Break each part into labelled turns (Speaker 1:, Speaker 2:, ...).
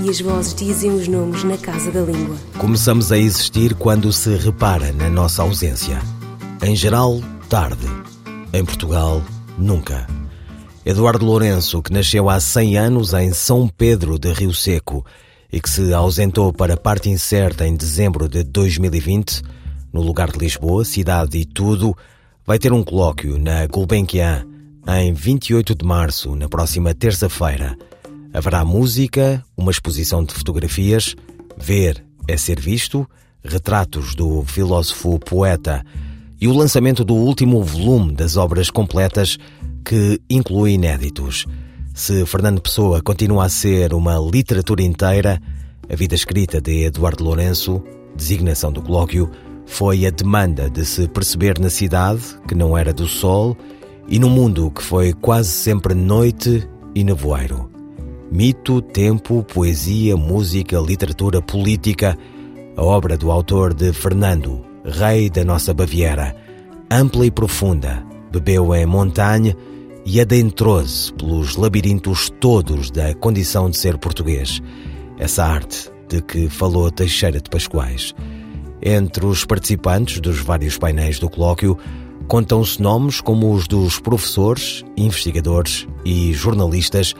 Speaker 1: e as vozes dizem os nomes na casa da língua.
Speaker 2: Começamos a existir quando se repara na nossa ausência. Em geral, tarde. Em Portugal, nunca. Eduardo Lourenço, que nasceu há 100 anos em São Pedro de Rio Seco e que se ausentou para parte incerta em dezembro de 2020, no lugar de Lisboa, cidade e tudo, vai ter um colóquio na Gulbenkian em 28 de março, na próxima terça-feira. Haverá música, uma exposição de fotografias, ver é ser visto, retratos do filósofo poeta e o lançamento do último volume das obras completas que inclui inéditos. Se Fernando Pessoa continua a ser uma literatura inteira, a vida escrita de Eduardo Lourenço, designação do colóquio, foi a demanda de se perceber na cidade, que não era do sol, e no mundo que foi quase sempre noite e nevoeiro. Mito, tempo, poesia, música, literatura, política. A obra do autor de Fernando, rei da nossa Baviera, ampla e profunda, bebeu em montanha e adentrou-se pelos labirintos todos da condição de ser português. Essa arte de que falou Teixeira de Pascoais. Entre os participantes dos vários painéis do colóquio, contam-se nomes como os dos professores, investigadores e jornalistas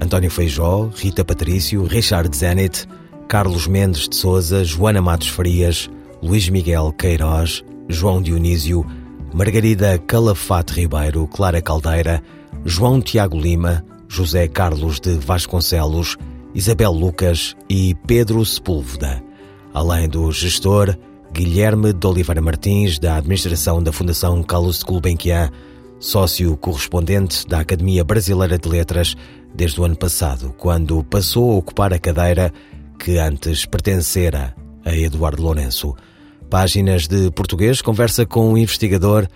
Speaker 2: António Feijó, Rita Patrício, Richard Zenit, Carlos Mendes de Souza, Joana Matos Frias, Luís Miguel Queiroz, João Dionísio, Margarida Calafate Ribeiro, Clara Caldeira, João Tiago Lima, José Carlos de Vasconcelos, Isabel Lucas e Pedro Sepúlveda, além do gestor Guilherme de Oliveira Martins, da administração da Fundação Carlos Gulbenkian, sócio correspondente da Academia Brasileira de Letras desde o ano passado, quando passou a ocupar a cadeira que antes pertencera a Eduardo Lourenço. Páginas de Português conversa com o investigador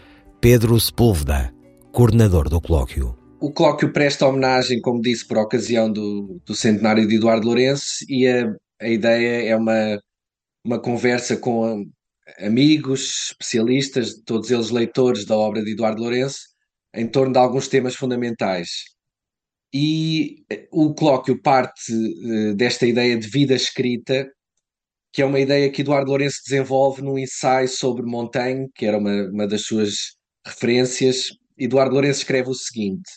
Speaker 2: Pedro Sepúlveda, coordenador do colóquio.
Speaker 3: O colóquio presta homenagem, como disse, por ocasião do, do centenário de Eduardo Lourenço e a, a ideia é uma, uma conversa com amigos, especialistas, todos eles leitores da obra de Eduardo Lourenço, em torno de alguns temas fundamentais. E eh, o colóquio parte uh, desta ideia de vida escrita, que é uma ideia que Eduardo Lourenço desenvolve num ensaio sobre Montaigne, que era uma, uma das suas referências. Eduardo Lourenço escreve o seguinte: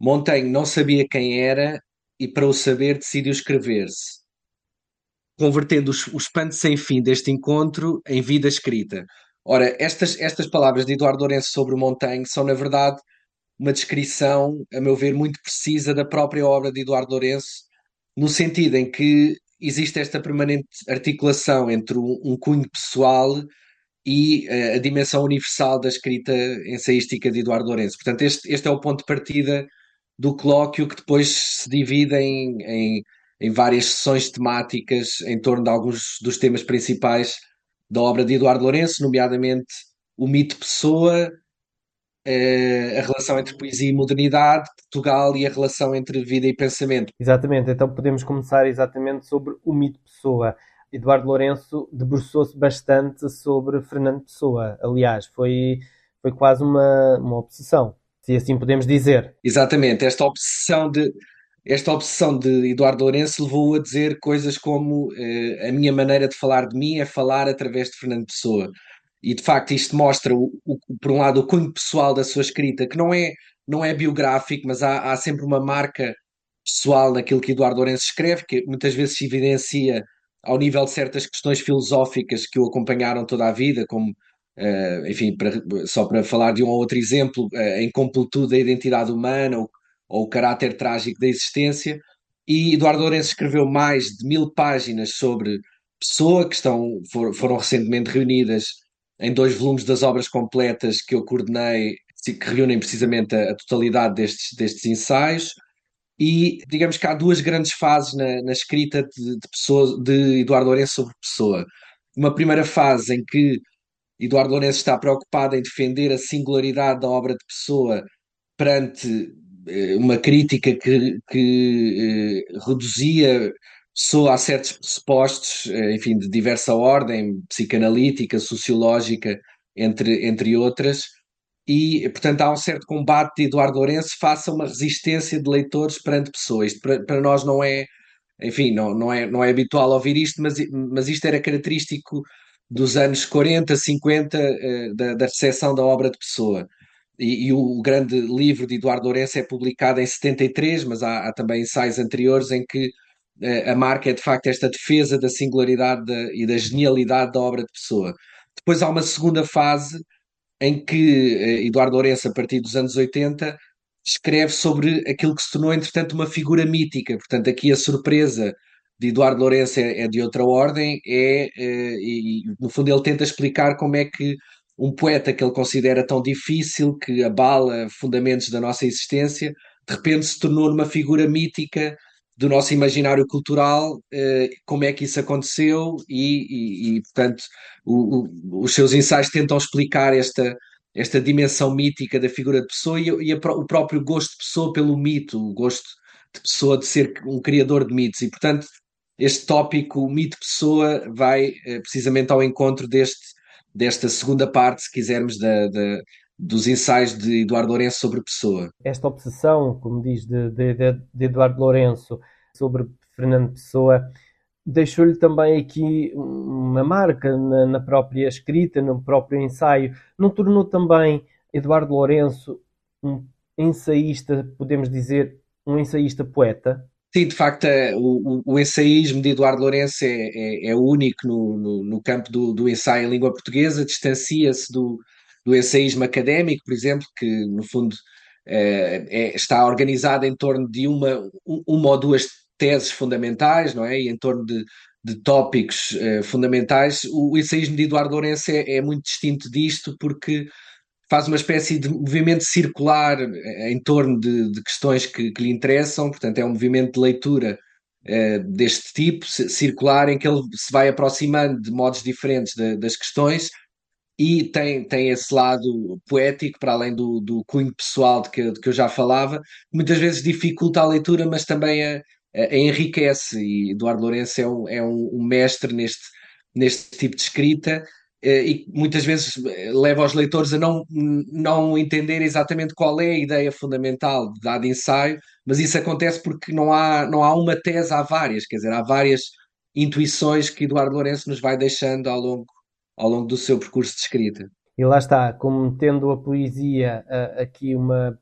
Speaker 3: Montaigne não sabia quem era e, para o saber, decidiu escrever-se, convertendo o espanto sem fim deste encontro em vida escrita. Ora, estas, estas palavras de Eduardo Lourenço sobre Montaigne são, na verdade, uma descrição, a meu ver, muito precisa da própria obra de Eduardo Lourenço, no sentido em que existe esta permanente articulação entre um, cunho pessoal e uh, a dimensão universal da escrita ensaística de Eduardo Lourenço. Portanto, este, este é o ponto de partida do colóquio que depois se divide em, em, em várias sessões temáticas em torno de alguns dos temas principais da obra de Eduardo Lourenço, nomeadamente o mito Pessoa, a relação entre poesia e modernidade, Portugal e a relação entre vida e pensamento.
Speaker 4: Exatamente, então podemos começar exatamente sobre o mito Pessoa. Eduardo Lourenço debruçou-se bastante sobre Fernando Pessoa, aliás, foi, foi quase uma, uma obsessão, se assim podemos dizer.
Speaker 3: Exatamente, esta obsessão de, esta obsessão de Eduardo Lourenço levou-o a dizer coisas como eh, a minha maneira de falar de mim é falar através de Fernando Pessoa e de facto isto mostra, o, o, por um lado, o cunho pessoal da sua escrita, que não é, não é biográfico, mas há, há sempre uma marca pessoal naquilo que Eduardo Lourenço escreve, que muitas vezes se evidencia ao nível de certas questões filosóficas que o acompanharam toda a vida, como, uh, enfim, para, só para falar de um ou outro exemplo, a incompletude da identidade humana ou, ou o caráter trágico da existência. E Eduardo Lourenço escreveu mais de mil páginas sobre Pessoa, que estão, for, foram recentemente reunidas em dois volumes das obras completas que eu coordenei, que reúnem precisamente a, a totalidade destes, destes ensaios. E digamos que há duas grandes fases na, na escrita de, de, pessoa, de Eduardo Lourenço sobre Pessoa. Uma primeira fase em que Eduardo Lourenço está preocupado em defender a singularidade da obra de Pessoa perante eh, uma crítica que, que eh, reduzia só a certos supostos, eh, enfim, de diversa ordem, psicanalítica, sociológica, entre, entre outras, e, portanto, há um certo combate de Eduardo Lourenço face a uma resistência de leitores perante pessoas. Isto para, para nós não é, enfim, não, não, é, não é habitual ouvir isto, mas, mas isto era característico dos anos 40, 50, da, da recepção da obra de Pessoa. E, e, o grande livro de Eduardo Lourenço é publicado em 73, mas há, há também ensaios anteriores em que a marca é de facto esta defesa da singularidade de, e da genialidade da obra de Pessoa. Depois há uma segunda fase em que uh, Eduardo Lourenço, a partir dos anos 80, escreve sobre aquilo que se tornou, entretanto, uma figura mítica. Portanto, aqui a surpresa de Eduardo Lourenço é, é de outra ordem, é, uh, e no fundo ele tenta explicar como é que um poeta que ele considera tão difícil, que abala fundamentos da nossa existência, de repente se tornou uma figura mítica do nosso imaginário cultural, eh, como é que isso aconteceu e, e, e portanto, o, o, os seus ensaios tentam explicar esta, esta dimensão mítica da figura de Pessoa e, e a, o próprio gosto de Pessoa pelo mito, o gosto de Pessoa de ser um criador de mitos. E, portanto, este tópico, o mito Pessoa, vai eh, precisamente ao encontro deste desta segunda parte, se quisermos, da, da, dos ensaios de Eduardo Lourenço sobre Pessoa.
Speaker 4: Esta obsessão, como diz, de, de, de Eduardo Lourenço sobre Fernando Pessoa, deixou-lhe também aqui uma marca na, na, própria escrita, no próprio ensaio. Não tornou também Eduardo Lourenço um ensaísta, podemos dizer, um ensaísta poeta?
Speaker 3: Sim, de facto, é, o, o, ensaísmo de Eduardo Lourenço é, é, é único no, no, no, campo do, do ensaio em língua portuguesa, distancia-se do, do ensaísmo académico, por exemplo, que no fundo é, é, está organizado em torno de uma, uma ou duas teses fundamentais, não é? E em torno de, de tópicos é, fundamentais. O, ensaísmo de Eduardo Lourenço é, é muito distinto disto, porque faz uma espécie de movimento circular eh, em torno de, de questões que, que, lhe interessam, portanto, é um movimento de leitura deste tipo, circular, em que ele se vai aproximando de modos diferentes de, das questões e tem, tem esse lado poético, para além do, do cunho pessoal de que, de que eu já falava, muitas vezes dificulta a leitura, mas também a, a enriquece. E Eduardo Lourenço é um, é um, mestre neste, neste tipo de escrita eh, e muitas vezes eh, leva os leitores a não, não entender exatamente qual é a ideia fundamental de dado ensaio, mas isso acontece porque não há, não há uma tese, há várias, quer dizer, há várias intuições que Eduardo Lourenço nos vai deixando ao longo, ao longo do seu percurso de escrita.
Speaker 4: E lá está, como tendo a poesia aqui uma,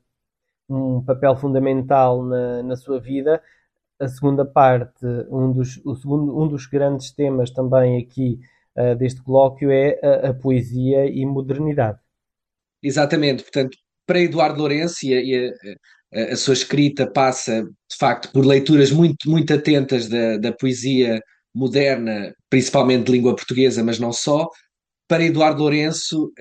Speaker 4: um papel fundamental na, na sua vida, a segunda parte, um dos, o segundo, um dos grandes temas também aqui uh, deste colóquio é a, a, poesia e modernidade.
Speaker 3: Exatamente, portanto, para Eduardo Lourenço e, a, a, a, sua escrita passa, de facto, por leituras muito, muito atentas da, da poesia moderna, principalmente de língua portuguesa, mas não só. Para Eduardo Lourenço,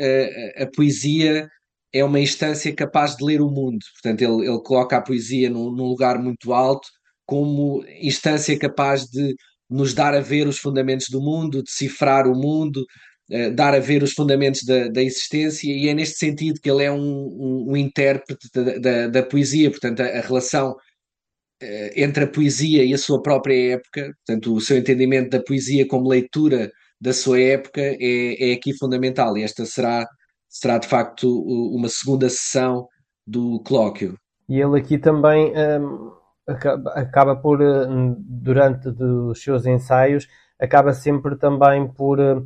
Speaker 3: a, a poesia é uma instância capaz de ler o mundo. Portanto, ele, ele coloca a poesia num, num, lugar muito alto, como instância capaz de nos dar a ver os fundamentos do mundo, decifrar o mundo, uh, dar a ver os fundamentos da, da, existência, e é neste sentido que ele é um, um, um intérprete da, da, da, poesia, portanto, a, a relação uh, entre a poesia e a sua própria época, portanto, o seu entendimento da poesia como leitura da sua época é, é aqui fundamental, e esta será, será de facto uma segunda sessão do colóquio.
Speaker 4: E ele aqui também. Um acaba por, eh, durante os seus ensaios, acaba sempre também por, eh,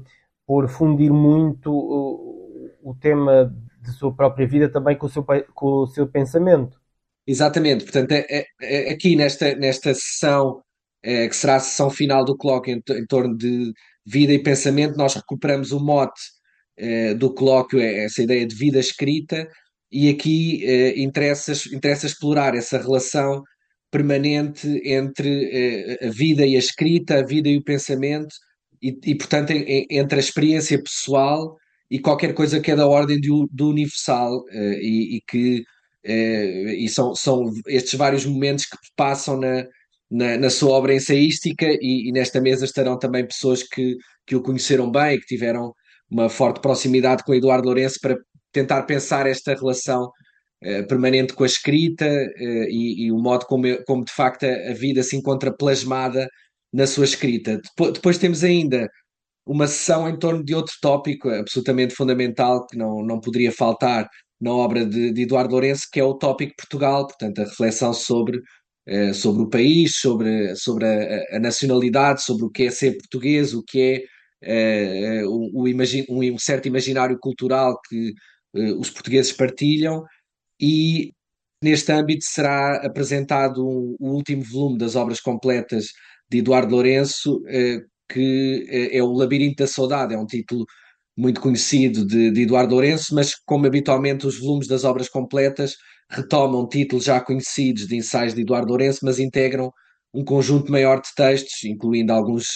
Speaker 4: por fundir muito o, o tema de sua própria vida também com o seu, com o seu pensamento.
Speaker 3: Exatamente, portanto, é, é, é aqui nesta, nesta sessão, é, que será a sessão final do colóquio em, em, torno de vida e pensamento, nós recuperamos o mote é, do colóquio, é essa ideia de vida escrita, e aqui interessa, interessa explorar essa relação permanente entre eh, a vida e a escrita, a vida e o pensamento, e, e portanto, em, entre a experiência pessoal e qualquer coisa que é da ordem do, do universal, eh, e, e, que eh, e são, são estes vários momentos que passam na, na, na sua obra ensaística, e, e, nesta mesa estarão também pessoas que, que o conheceram bem, que tiveram uma forte proximidade com Eduardo Lourenço para tentar pensar esta relação uh, permanente com a escrita uh, e, e, o modo como, como de facto a, a, vida se encontra plasmada na sua escrita. Depois, depois, temos ainda uma sessão em torno de outro tópico absolutamente fundamental que não, não poderia faltar na obra de, de Eduardo Lourenço, que é o tópico Portugal, portanto, a reflexão sobre, uh, sobre o país, sobre, sobre a, a, nacionalidade, sobre o que é ser português, o que é uh, o, o imagi um, certo imaginário cultural que uh, os portugueses partilham, e neste âmbito será apresentado um, o último volume das obras completas de Eduardo Lourenço, que é o Labirinto da Saudade, é um título muito conhecido de, de, Eduardo Lourenço, mas como habitualmente os volumes das obras completas retomam títulos já conhecidos de ensaios de Eduardo Lourenço, mas integram um conjunto maior de textos, incluindo alguns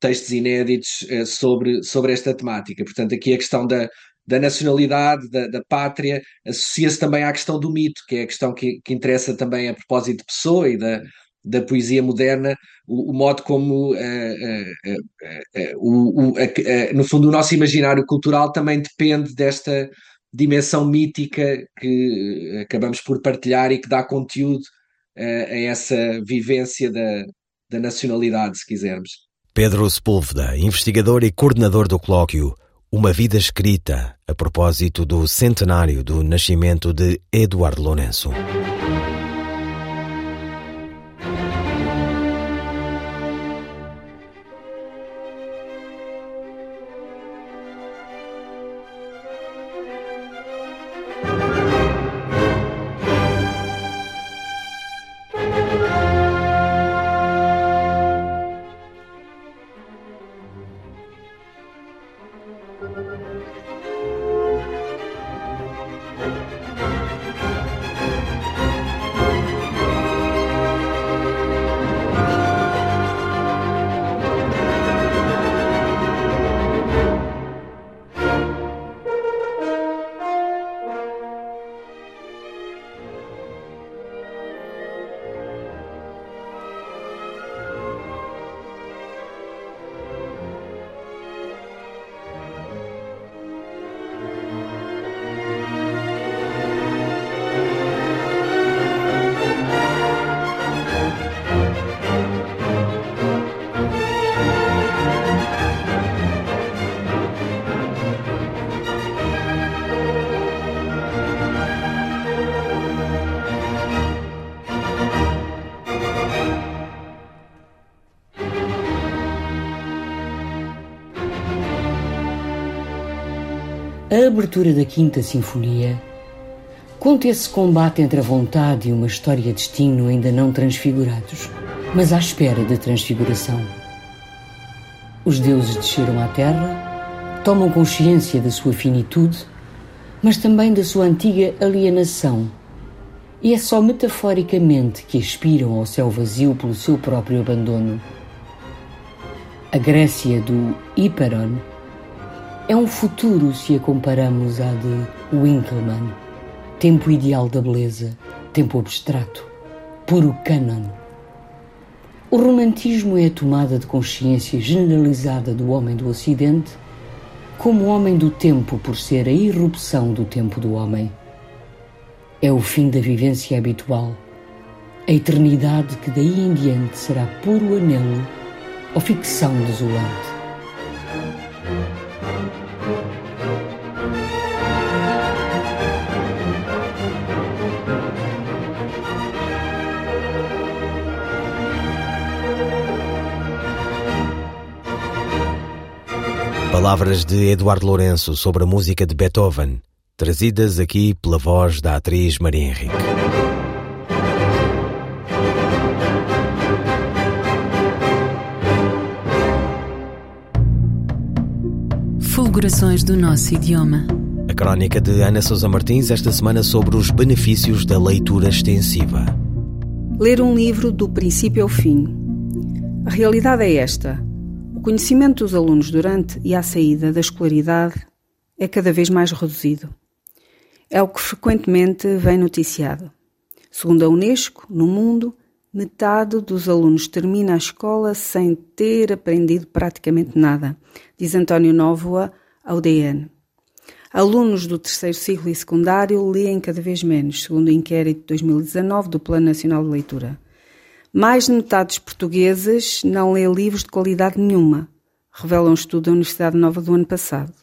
Speaker 3: textos inéditos eh, sobre, sobre esta temática. Portanto, aqui a questão da, da nacionalidade, da, da pátria, associa-se também à questão do mito, que é a questão que, que interessa também a propósito de Pessoa e da, da poesia moderna, o, o modo como, uh, uh, uh, no fundo, o nosso imaginário cultural também depende desta dimensão mítica que acabamos por partilhar e que dá conteúdo a essa vivência da, da nacionalidade, se quisermos.
Speaker 2: Pedro Sepúlveda, investigador e coordenador do colóquio Uma Vida Escrita, a propósito do centenário do nascimento de Eduardo Lourenço.
Speaker 5: A abertura da Quinta Sinfonia conta esse combate entre a vontade e uma história de destino ainda não transfigurados, mas à espera de transfiguração. Os deuses desceram à Terra, tomam consciência da sua finitude, mas também da sua antiga alienação, e é só metaforicamente que aspiram ao céu vazio pelo seu próprio abandono. A Grécia do Hiperon é um futuro se a comparamos à de Winckelmann. Tempo ideal da beleza, tempo abstrato, puro canon. O romantismo é a tomada de consciência generalizada do homem do Ocidente como homem do tempo por ser a irrupção do tempo do homem. É o fim da vivência habitual, a eternidade que daí em diante será puro anelo ou ficção desolante.
Speaker 2: Palavras de Eduardo Lourenço sobre a música de Beethoven, trazidas aqui pela voz da atriz Maria Henrique.
Speaker 6: Fulgurações do nosso idioma.
Speaker 2: A crónica de Ana Sousa Martins esta semana sobre os benefícios da leitura extensiva.
Speaker 7: Ler um livro do princípio ao fim. A realidade é esta conhecimento dos alunos durante e à saída da escolaridade é cada vez mais reduzido. É o que frequentemente vem noticiado. Segundo a Unesco, no mundo, metade dos alunos termina a escola sem ter aprendido praticamente nada, diz António Novoa, ao DN. Alunos do terceiro ciclo e secundário leem cada vez menos, segundo o inquérito de 2019 do Plano Nacional de Leitura. Mais de metade dos portugueses não lê livros de qualidade nenhuma, revela um estudo da Universidade Nova do ano passado.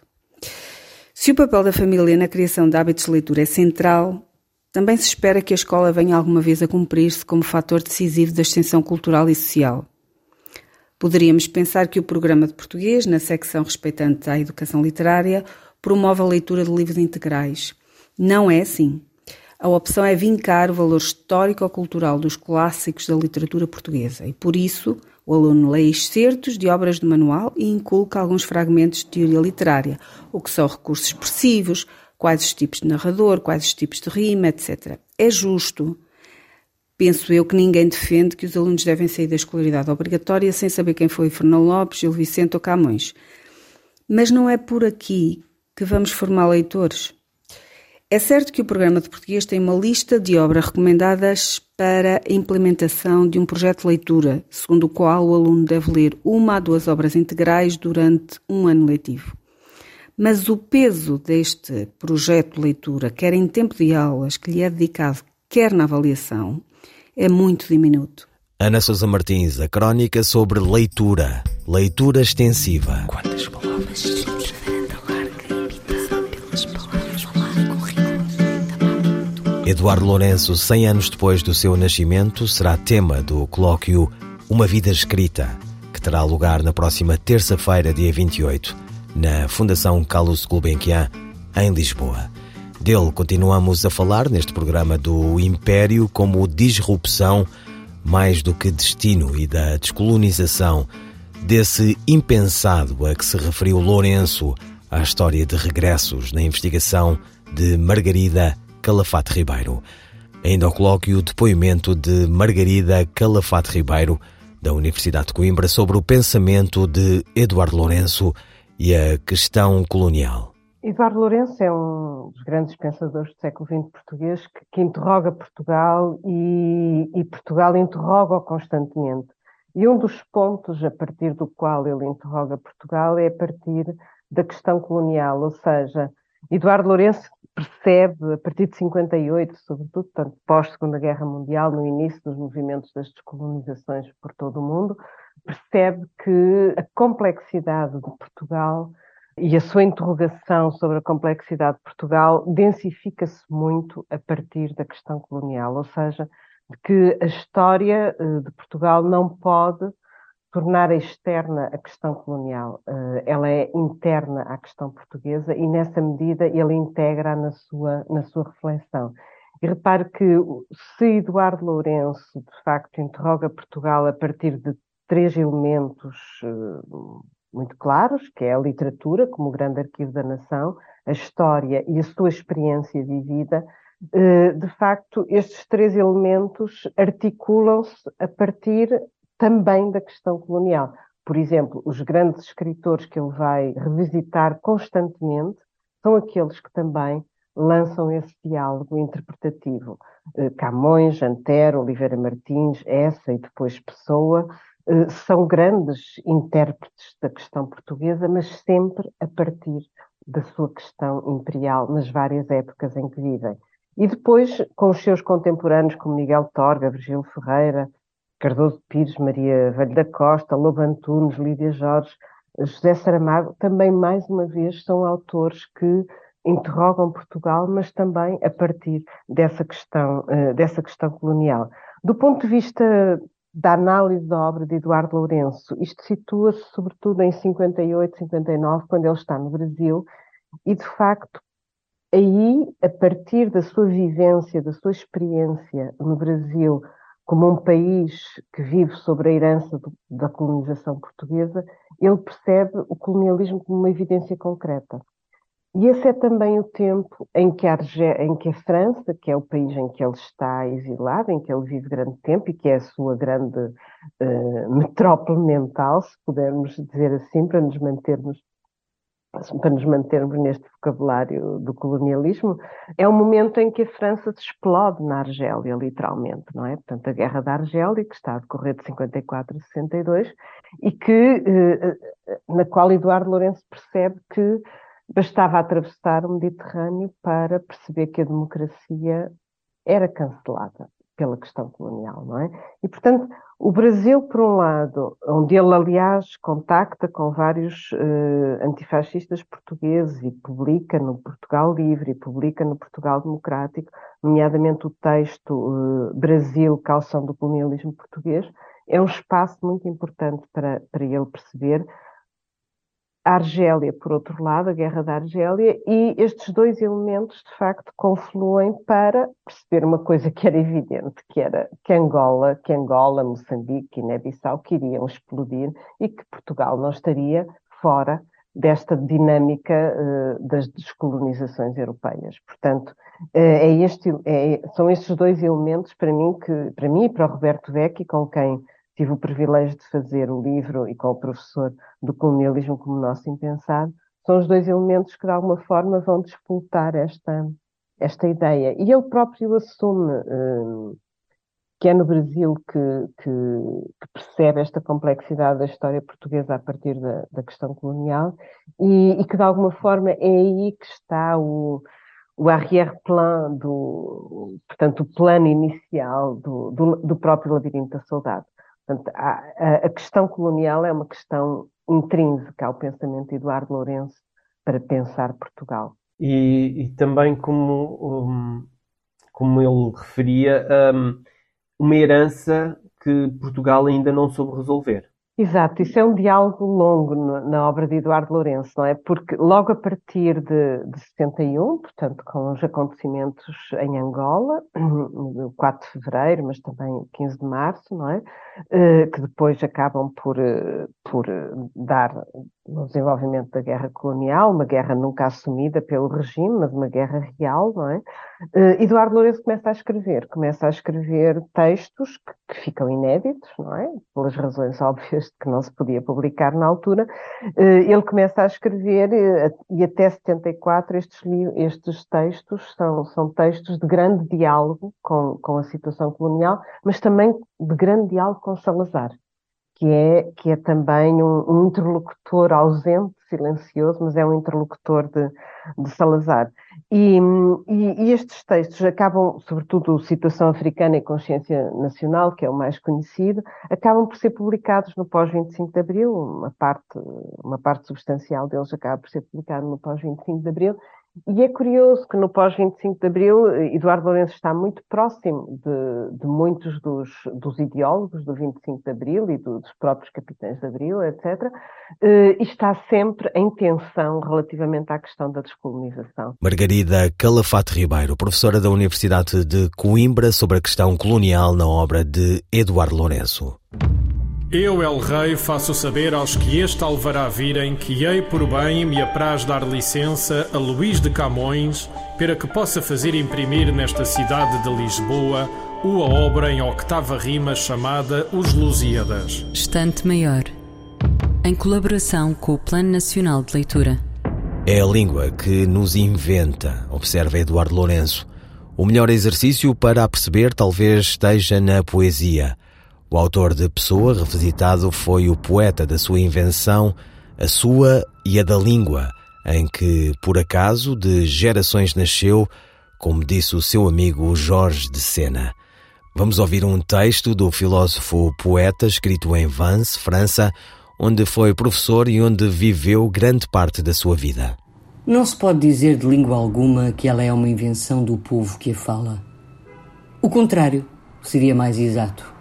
Speaker 7: Se o papel da família na criação de hábitos de leitura é central, também se espera que a escola venha alguma vez a cumprir-se como fator decisivo da extensão cultural e social. Poderíamos pensar que o programa de português, na secção respeitante à educação literária, promove a leitura de livros integrais. Não é assim. A opção é vincar o valor histórico-cultural dos clássicos da literatura portuguesa e, por isso, o aluno lê excertos de obras do manual e inculca alguns fragmentos de teoria literária, o que são recursos expressivos, quais os tipos de narrador, quais os tipos de rima, etc. É justo. Penso eu que ninguém defende que os alunos devem sair da escolaridade obrigatória sem saber quem foi Fernão Lopes, Gil Vicente ou Camões. Mas não é por aqui que vamos formar leitores. É certo que o programa de português tem uma lista de obras recomendadas para a implementação de um projeto de leitura, segundo o qual o aluno deve ler uma a duas obras integrais durante um ano letivo. Mas o peso deste projeto de leitura, quer em tempo de aulas que lhe é dedicado, quer na avaliação, é muito diminuto.
Speaker 2: Ana Sousa Martins, a crónica sobre leitura, leitura extensiva.
Speaker 8: Quantas palavras?
Speaker 2: Eduardo Lourenço, 100 anos depois do seu nascimento, será tema do colóquio Uma Vida Escrita, que terá lugar na próxima terça-feira, dia 28, na Fundação Carlos Gulbenkian, em Lisboa. Dele continuamos a falar neste programa do Império como disrupção mais do que destino e da descolonização, desse impensado a que se referiu Lourenço à história de regressos na investigação de Margarida Calafate Ribeiro. Ainda ao colóquio o depoimento de Margarida Calafate Ribeiro, da Universidade de Coimbra, sobre o pensamento de Eduardo Lourenço e a questão colonial.
Speaker 9: Eduardo Lourenço é um dos grandes pensadores do século XX português que, que interroga Portugal e, e Portugal interroga-o constantemente. E um dos pontos a partir do qual ele interroga Portugal é a partir da questão colonial, ou seja, Eduardo Lourenço percebe, a partir de 58, sobretudo, portanto, pós-Segunda Guerra Mundial, no início dos movimentos das descolonizações por todo o mundo, percebe que a complexidade de Portugal e a sua interrogação sobre a complexidade de Portugal densifica-se muito a partir da questão colonial, ou seja, de que a história eh, de Portugal não pode tornar externa a questão colonial. Uh, ela é interna à questão portuguesa e, nessa medida, ele integra na sua, na sua reflexão. E repare que se Eduardo Lourenço, de facto, interroga Portugal a partir de três elementos uh, muito claros, que é a literatura, como grande arquivo da nação, a história e a sua experiência vivida, uh, de facto, estes três elementos articulam-se a partir também da questão colonial. Por exemplo, os grandes escritores que ele vai revisitar constantemente são aqueles que também lançam esse diálogo interpretativo. Eh, Camões, Antero, Oliveira Martins, essa e depois Pessoa, eh, são grandes intérpretes da questão portuguesa, mas sempre a partir da sua questão imperial, nas várias épocas em que vivem. E depois, com os seus contemporâneos, como Miguel Torga, Virgílio Ferreira, Cardoso Pires, Maria Velho da Costa, Lobo Antunes, Lídia Jorge, José Saramago, também mais uma vez são autores que interrogam Portugal, mas também a partir dessa questão, eh, dessa questão colonial. Do ponto de vista da análise da obra de Eduardo Lourenço, isto situa-se sobretudo em 58, 59, quando ele está no Brasil, e de facto aí, a partir da sua vivência, da sua experiência no Brasil, como um país que vive sobre a herança do, da colonização portuguesa, ele percebe o colonialismo como uma evidência concreta. E esse é também o tempo em que, a em que a França, que é o país em que ele está exilado, em que ele vive grande tempo e que é a sua grande uh, metrópole mental, se pudermos dizer assim, para nos mantermos para nos mantermos neste vocabulário do colonialismo, é um momento em que a França se explode na Argélia, literalmente, não é? Portanto, a Guerra da Argélia, que está a decorrer de 54 a 62, e que, eh, na qual Eduardo Lourenço percebe que bastava atravessar o Mediterrâneo para perceber que a democracia era cancelada pela questão colonial, não é? E, portanto, o Brasil, por um lado, onde ele, aliás, contacta com vários uh, antifascistas portugueses e publica no Portugal Livre e publica no Portugal Democrático, nomeadamente o texto uh, Brasil, calção do colonialismo português, é um espaço muito importante para, para ele perceber a Argélia, por outro lado, a Guerra da Argélia, e estes dois elementos, de facto, confluem para perceber uma coisa que era evidente, que era que Angola, que Angola, Moçambique Guiné-Bissau queriam explodir e que Portugal não estaria fora desta dinâmica uh, das descolonizações europeias. Portanto, uh, é este, é, são estes dois elementos para mim que, para mim e para o Roberto Vecchi, com quem tive o privilégio de fazer o livro e com o professor do colonialismo como nosso impensado, são os dois elementos que de alguma forma vão disputar esta, esta ideia. E ele próprio assume um, que é no Brasil que, que, que, percebe esta complexidade da história portuguesa a partir da, da questão colonial e, e, que de alguma forma é aí que está o, o arrière-plan do, portanto, o plano inicial do, do, do próprio Labirinto da Saudade. Portanto, a, a, questão colonial é uma questão intrínseca ao pensamento de Eduardo Lourenço para pensar Portugal.
Speaker 4: E, e também, como, um, como ele referia, um, uma herança que Portugal ainda não soube resolver.
Speaker 9: Exato, isso é um diálogo longo na obra de Eduardo Lourenço, não é? Porque logo a partir de, de 71, portanto, com os acontecimentos em Angola, no 4 de fevereiro, mas também 15 de março, não é? Eh, que depois acabam por, eh, por dar no desenvolvimento da guerra colonial, uma guerra nunca assumida pelo regime, mas uma guerra real, não é? Uh, Eduardo Lourenço começa a escrever, começa a escrever textos que, que, ficam inéditos, não é? Pelas razões óbvias de que não se podia publicar na altura. Uh, ele começa a escrever uh, e até 74 estes, estes textos são, são textos de grande diálogo com, com a situação colonial, mas também de grande diálogo com Salazar que é, que é também um, um, interlocutor ausente, silencioso, mas é um interlocutor de, de Salazar. E, e, e, estes textos acabam, sobretudo Situação Africana e Consciência Nacional, que é o mais conhecido, acabam por ser publicados no pós-25 de Abril, uma parte, uma parte substancial deles acaba por ser publicado no pós-25 de Abril, e é curioso que no pós-25 de Abril, Eduardo Lourenço está muito próximo de, de muitos dos, dos, ideólogos do 25 de Abril e do, dos próprios capitães de Abril, etc., eh, e está sempre em tensão relativamente à questão da descolonização.
Speaker 2: Margarida Calafate Ribeiro, professora da Universidade de Coimbra sobre a questão colonial na obra de Eduardo Lourenço.
Speaker 10: Eu, El Rei, faço saber aos que este alvará virem que hei por bem me apraz dar licença a Luís de Camões para que possa fazer imprimir nesta cidade de Lisboa uma obra em octava rima chamada Os Lusíadas.
Speaker 6: Estante Maior, em colaboração com o Plano Nacional de Leitura.
Speaker 2: É a língua que nos inventa, observa Eduardo Lourenço. O melhor exercício para a perceber talvez esteja na poesia – o autor de Pessoa revisitado foi o poeta da sua invenção, a sua e a da língua, em que, por acaso, de gerações nasceu, como disse o seu amigo Jorge de Sena. Vamos ouvir um texto do filósofo poeta escrito em Vance, França, onde foi professor e onde viveu grande parte da sua vida.
Speaker 5: Não se pode dizer de língua alguma que ela é uma invenção do povo que a fala. O contrário seria mais exato.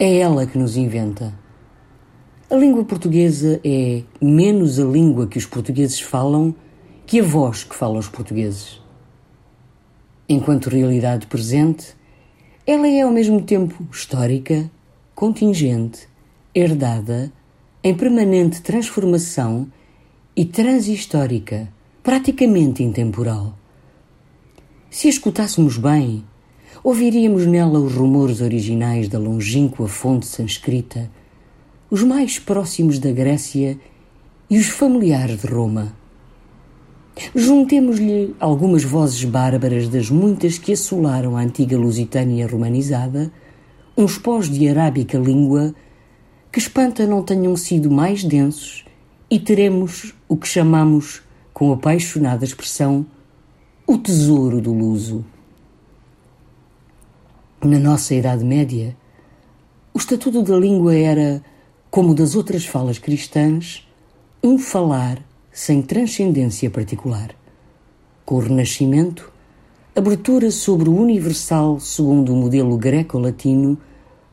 Speaker 5: É ela que nos inventa. A língua portuguesa é menos a língua que os portugueses falam que a voz que falam os portugueses. Enquanto realidade presente, ela é ao mesmo tempo histórica, contingente, herdada, em permanente transformação e transhistórica, praticamente intemporal. Se a escutássemos bem, ouviríamos nela os rumores originais da longínqua fonte sanscrita, os mais próximos da Grécia e os familiares de Roma. Juntemos-lhe algumas vozes bárbaras das muitas que assolaram a antiga Lusitânia romanizada, uns pós de arábica língua, que espanta não tenham sido mais densos, e teremos o que chamamos com apaixonada expressão o tesouro do luso. Na nossa Idade Média, o estatuto da língua era, como das outras falas cristãs, um falar sem transcendência particular. Com o Renascimento, abertura sobre o universal segundo o modelo greco-latino,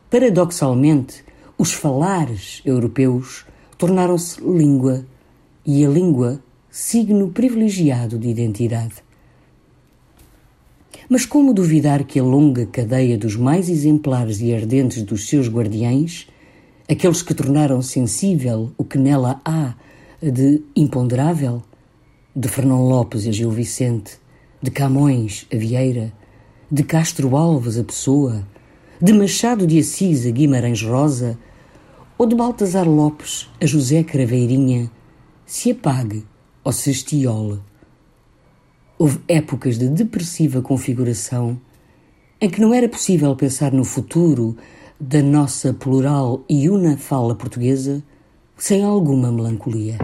Speaker 5: paradoxalmente, os falares europeus tornaram-se língua e a língua signo privilegiado de identidade. Mas como duvidar que a longa cadeia dos mais exemplares e ardentes dos seus guardiães, aqueles que tornaram sensível o que nela há de imponderável, de Fernão Lopes a Gil Vicente, de Camões a Vieira, de Castro Alves a Pessoa, de Machado de Assis a Guimarães Rosa, ou de Baltasar Lopes a José Craveirinha, se apague ou se estiole. Houve épocas de depressiva configuração em que não era possível pensar no futuro da nossa plural e una fala portuguesa sem alguma melancolia.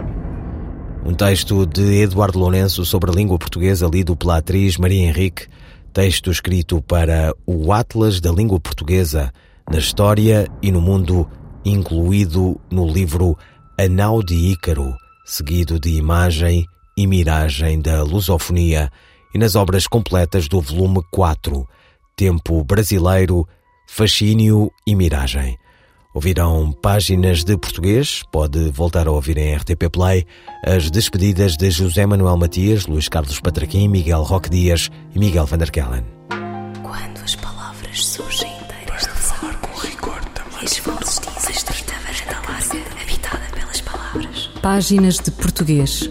Speaker 2: Um texto de Eduardo Lourenço sobre a língua portuguesa, lido pela atriz Maria Henrique, texto escrito para o Atlas da Língua Portuguesa, na história e no mundo, incluído no livro Anau de Ícaro, seguido de imagem e miragem da lusofonia, e nas obras completas do volume 4, Tempo Brasileiro, Fascínio e Miragem. Ouviram páginas de português, pode voltar a ouvir em RTP Play as despedidas de José Manuel Matias, Luís Carlos Patraquim, Miguel Roque Dias e Miguel van der Kellen.
Speaker 1: Quando as palavras surgem inteiras de falar com rigor também. As vozes dizem varanda larga, habitada pelas palavras.
Speaker 6: Páginas de Português.